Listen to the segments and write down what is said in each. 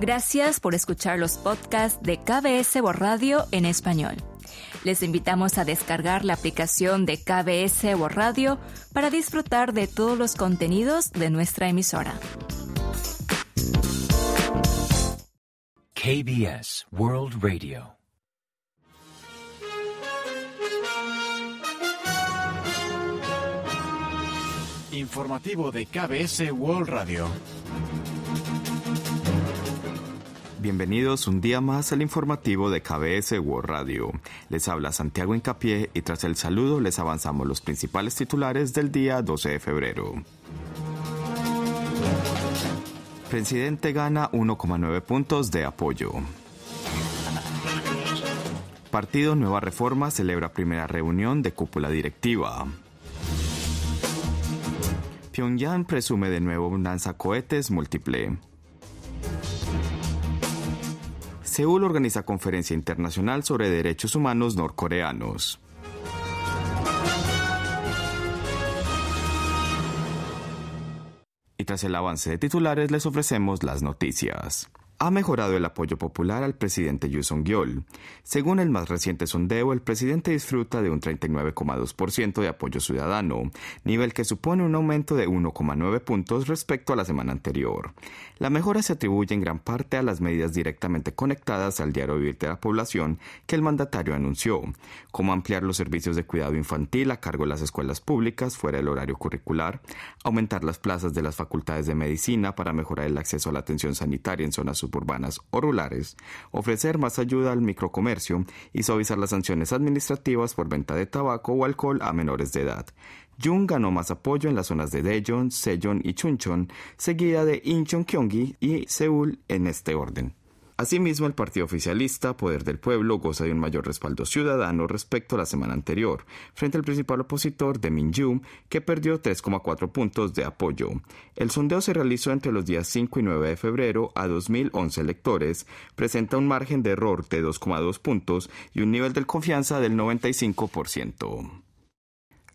Gracias por escuchar los podcasts de KBS World Radio en español. Les invitamos a descargar la aplicación de KBS World Radio para disfrutar de todos los contenidos de nuestra emisora. KBS World Radio. Informativo de KBS World Radio. Bienvenidos un día más al informativo de KBS World Radio. Les habla Santiago Incapié y tras el saludo les avanzamos los principales titulares del día 12 de febrero. Presidente gana 1,9 puntos de apoyo. Partido Nueva Reforma celebra primera reunión de cúpula directiva. Pyongyang presume de nuevo lanzacohetes múltiple. Seúl organiza conferencia internacional sobre derechos humanos norcoreanos. Y tras el avance de titulares les ofrecemos las noticias ha mejorado el apoyo popular al presidente Yu Song-yeol. Según el más reciente sondeo, el presidente disfruta de un 39,2% de apoyo ciudadano, nivel que supone un aumento de 1,9 puntos respecto a la semana anterior. La mejora se atribuye en gran parte a las medidas directamente conectadas al diario vivir de la población que el mandatario anunció, como ampliar los servicios de cuidado infantil a cargo de las escuelas públicas fuera del horario curricular, aumentar las plazas de las facultades de medicina para mejorar el acceso a la atención sanitaria en zonas urbanas o rurales, ofrecer más ayuda al microcomercio y suavizar las sanciones administrativas por venta de tabaco o alcohol a menores de edad. Jung ganó más apoyo en las zonas de Daejeon, Sejeon y Chuncheon, seguida de Incheon, Gyeonggi y Seúl en este orden. Asimismo, el partido oficialista Poder del Pueblo goza de un mayor respaldo ciudadano respecto a la semana anterior, frente al principal opositor de Minju, que perdió 3,4 puntos de apoyo. El sondeo se realizó entre los días 5 y 9 de febrero a 2.011 electores, presenta un margen de error de 2,2 puntos y un nivel de confianza del 95%.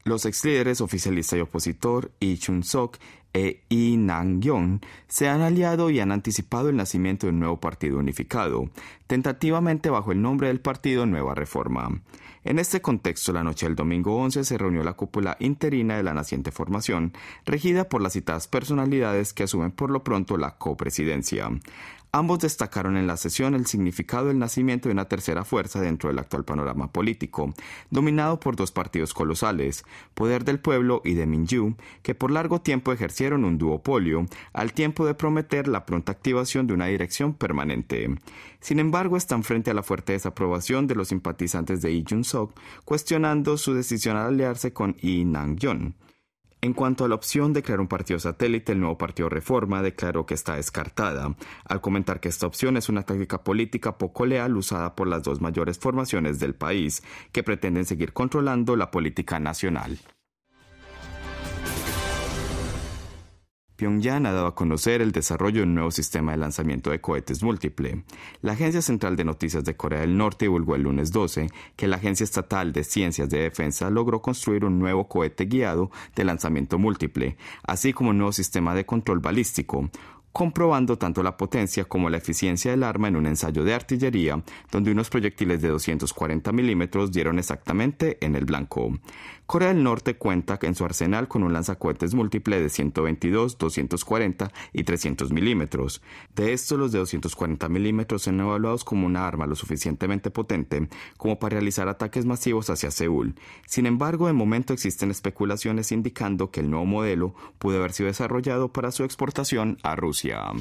Los ex líderes oficialista y opositor Lee Chun-sok e Lee Nang-yong se han aliado y han anticipado el nacimiento de un nuevo partido unificado, tentativamente bajo el nombre del partido Nueva Reforma. En este contexto, la noche del domingo 11 se reunió la cúpula interina de la naciente formación, regida por las citadas personalidades que asumen por lo pronto la copresidencia. Ambos destacaron en la sesión el significado del nacimiento de una tercera fuerza dentro del actual panorama político, dominado por dos partidos colosales, Poder del Pueblo y de Minju, que por largo tiempo ejercieron un duopolio, al tiempo de prometer la pronta activación de una dirección permanente. Sin embargo, están frente a la fuerte desaprobación de los simpatizantes de Lee Jun-sok, cuestionando su decisión al aliarse con Lee Nang-yeon. En cuanto a la opción de crear un partido satélite, el nuevo partido Reforma declaró que está descartada, al comentar que esta opción es una táctica política poco leal usada por las dos mayores formaciones del país, que pretenden seguir controlando la política nacional. Pyongyang ha dado a conocer el desarrollo de un nuevo sistema de lanzamiento de cohetes múltiple. La Agencia Central de Noticias de Corea del Norte divulgó el lunes 12 que la Agencia Estatal de Ciencias de Defensa logró construir un nuevo cohete guiado de lanzamiento múltiple, así como un nuevo sistema de control balístico, comprobando tanto la potencia como la eficiencia del arma en un ensayo de artillería, donde unos proyectiles de 240 milímetros dieron exactamente en el blanco. Corea del Norte cuenta en su arsenal con un lanzacohetes múltiple de 122, 240 y 300 milímetros. De estos, los de 240 milímetros son evaluados como una arma lo suficientemente potente como para realizar ataques masivos hacia Seúl. Sin embargo, de momento existen especulaciones indicando que el nuevo modelo pudo haber sido desarrollado para su exportación a Rusia. Jahr.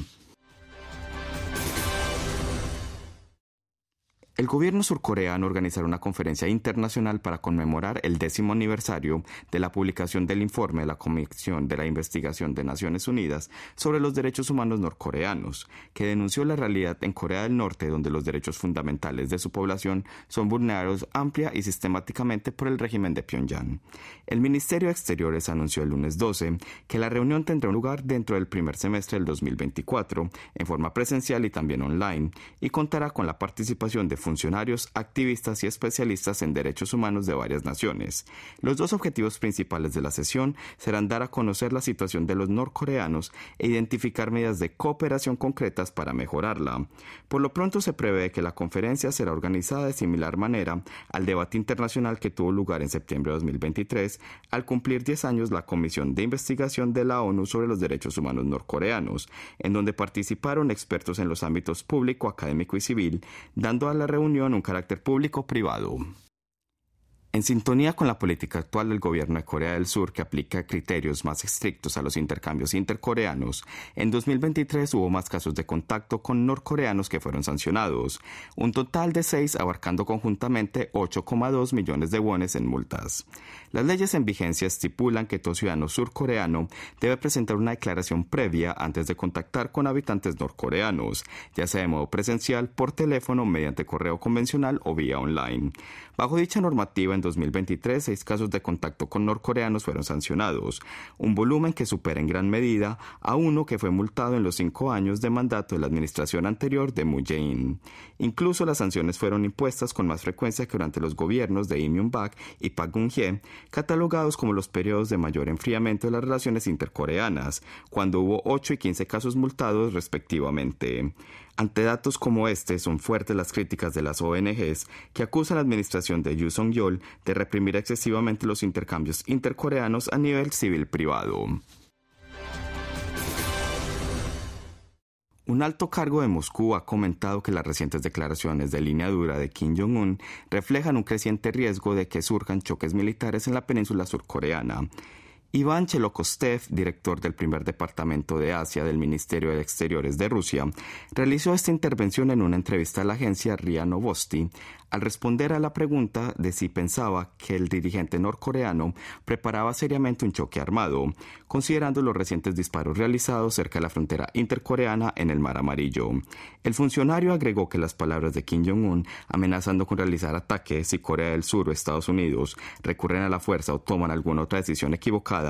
El gobierno surcoreano organizará una conferencia internacional para conmemorar el décimo aniversario de la publicación del informe de la Comisión de la Investigación de Naciones Unidas sobre los derechos humanos norcoreanos, que denunció la realidad en Corea del Norte donde los derechos fundamentales de su población son vulnerados amplia y sistemáticamente por el régimen de Pyongyang. El Ministerio de Exteriores anunció el lunes 12 que la reunión tendrá lugar dentro del primer semestre del 2024, en forma presencial y también online, y contará con la participación de funcionarios activistas y especialistas en derechos humanos de varias naciones. Los dos objetivos principales de la sesión serán dar a conocer la situación de los norcoreanos e identificar medidas de cooperación concretas para mejorarla. Por lo pronto se prevé que la conferencia será organizada de similar manera al debate internacional que tuvo lugar en septiembre de 2023 al cumplir 10 años la Comisión de Investigación de la ONU sobre los Derechos Humanos Norcoreanos, en donde participaron expertos en los ámbitos público, académico y civil, dando a la reunión un carácter público-privado. En sintonía con la política actual del gobierno de Corea del Sur que aplica criterios más estrictos a los intercambios intercoreanos, en 2023 hubo más casos de contacto con norcoreanos que fueron sancionados, un total de seis abarcando conjuntamente 8,2 millones de wones en multas. Las leyes en vigencia estipulan que todo ciudadano surcoreano debe presentar una declaración previa antes de contactar con habitantes norcoreanos, ya sea de modo presencial, por teléfono, mediante correo convencional o vía online. Bajo dicha normativa, en 2023, seis casos de contacto con norcoreanos fueron sancionados, un volumen que supera en gran medida a uno que fue multado en los cinco años de mandato de la administración anterior de Moon Jae-in. Incluso las sanciones fueron impuestas con más frecuencia que durante los gobiernos de Im Myung-bak y Park Geun-hye, catalogados como los periodos de mayor enfriamiento de las relaciones intercoreanas, cuando hubo 8 y 15 casos multados respectivamente. Ante datos como este, son fuertes las críticas de las ONGs que acusan a la administración de Yu Song-yeol de reprimir excesivamente los intercambios intercoreanos a nivel civil privado. Un alto cargo de Moscú ha comentado que las recientes declaraciones de línea dura de Kim Jong-un reflejan un creciente riesgo de que surjan choques militares en la península surcoreana. Iván Chelokostev, director del primer departamento de Asia del Ministerio de Exteriores de Rusia, realizó esta intervención en una entrevista a la agencia RIA Novosti al responder a la pregunta de si pensaba que el dirigente norcoreano preparaba seriamente un choque armado, considerando los recientes disparos realizados cerca de la frontera intercoreana en el Mar Amarillo. El funcionario agregó que las palabras de Kim Jong-un amenazando con realizar ataques si Corea del Sur o Estados Unidos recurren a la fuerza o toman alguna otra decisión equivocada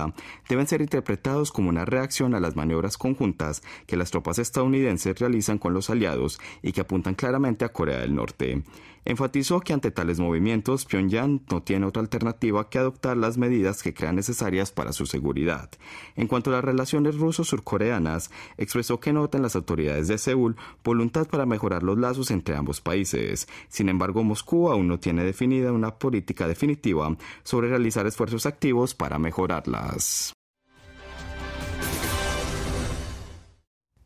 deben ser interpretados como una reacción a las maniobras conjuntas que las tropas estadounidenses realizan con los aliados y que apuntan claramente a Corea del Norte. Enfatizó que ante tales movimientos Pyongyang no tiene otra alternativa que adoptar las medidas que crean necesarias para su seguridad. En cuanto a las relaciones ruso-surcoreanas, expresó que notan las autoridades de Seúl voluntad para mejorar los lazos entre ambos países. Sin embargo, Moscú aún no tiene definida una política definitiva sobre realizar esfuerzos activos para Us.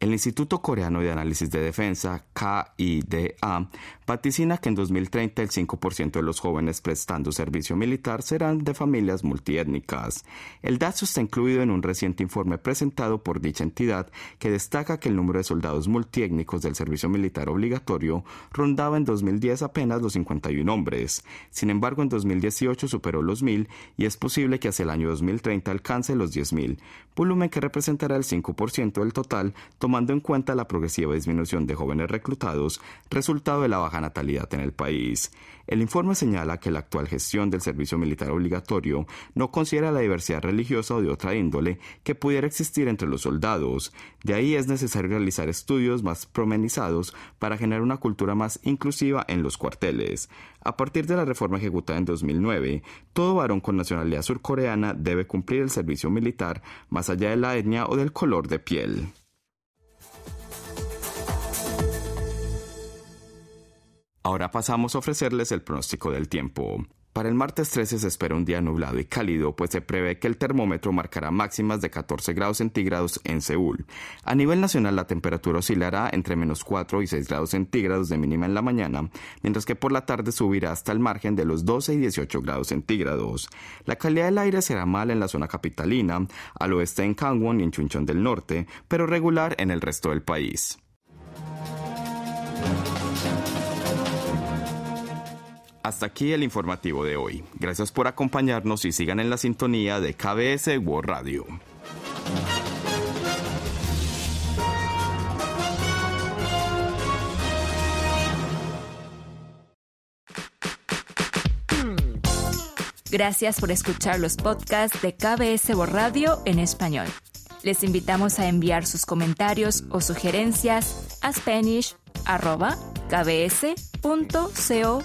El Instituto Coreano de Análisis de Defensa, KIDA, vaticina que en 2030 el 5% de los jóvenes prestando servicio militar serán de familias multiétnicas. El dato está incluido en un reciente informe presentado por dicha entidad que destaca que el número de soldados multiétnicos del servicio militar obligatorio rondaba en 2010 apenas los 51 hombres. Sin embargo, en 2018 superó los 1000 y es posible que hacia el año 2030 alcance los 10.000, volumen que representará el 5% del total tomando en cuenta la progresiva disminución de jóvenes reclutados, resultado de la baja natalidad en el país. El informe señala que la actual gestión del servicio militar obligatorio no considera la diversidad religiosa o de otra índole que pudiera existir entre los soldados. De ahí es necesario realizar estudios más promenizados para generar una cultura más inclusiva en los cuarteles. A partir de la reforma ejecutada en 2009, todo varón con nacionalidad surcoreana debe cumplir el servicio militar más allá de la etnia o del color de piel. Ahora pasamos a ofrecerles el pronóstico del tiempo. Para el martes 13 se espera un día nublado y cálido, pues se prevé que el termómetro marcará máximas de 14 grados centígrados en Seúl. A nivel nacional la temperatura oscilará entre menos 4 y 6 grados centígrados de mínima en la mañana, mientras que por la tarde subirá hasta el margen de los 12 y 18 grados centígrados. La calidad del aire será mala en la zona capitalina, al oeste en Gangwon y en Chuncheon del norte, pero regular en el resto del país. Hasta aquí el informativo de hoy. Gracias por acompañarnos y sigan en la sintonía de KBS World Radio. Gracias por escuchar los podcasts de KBS World Radio en español. Les invitamos a enviar sus comentarios o sugerencias a spanish.com kbs.co.kr.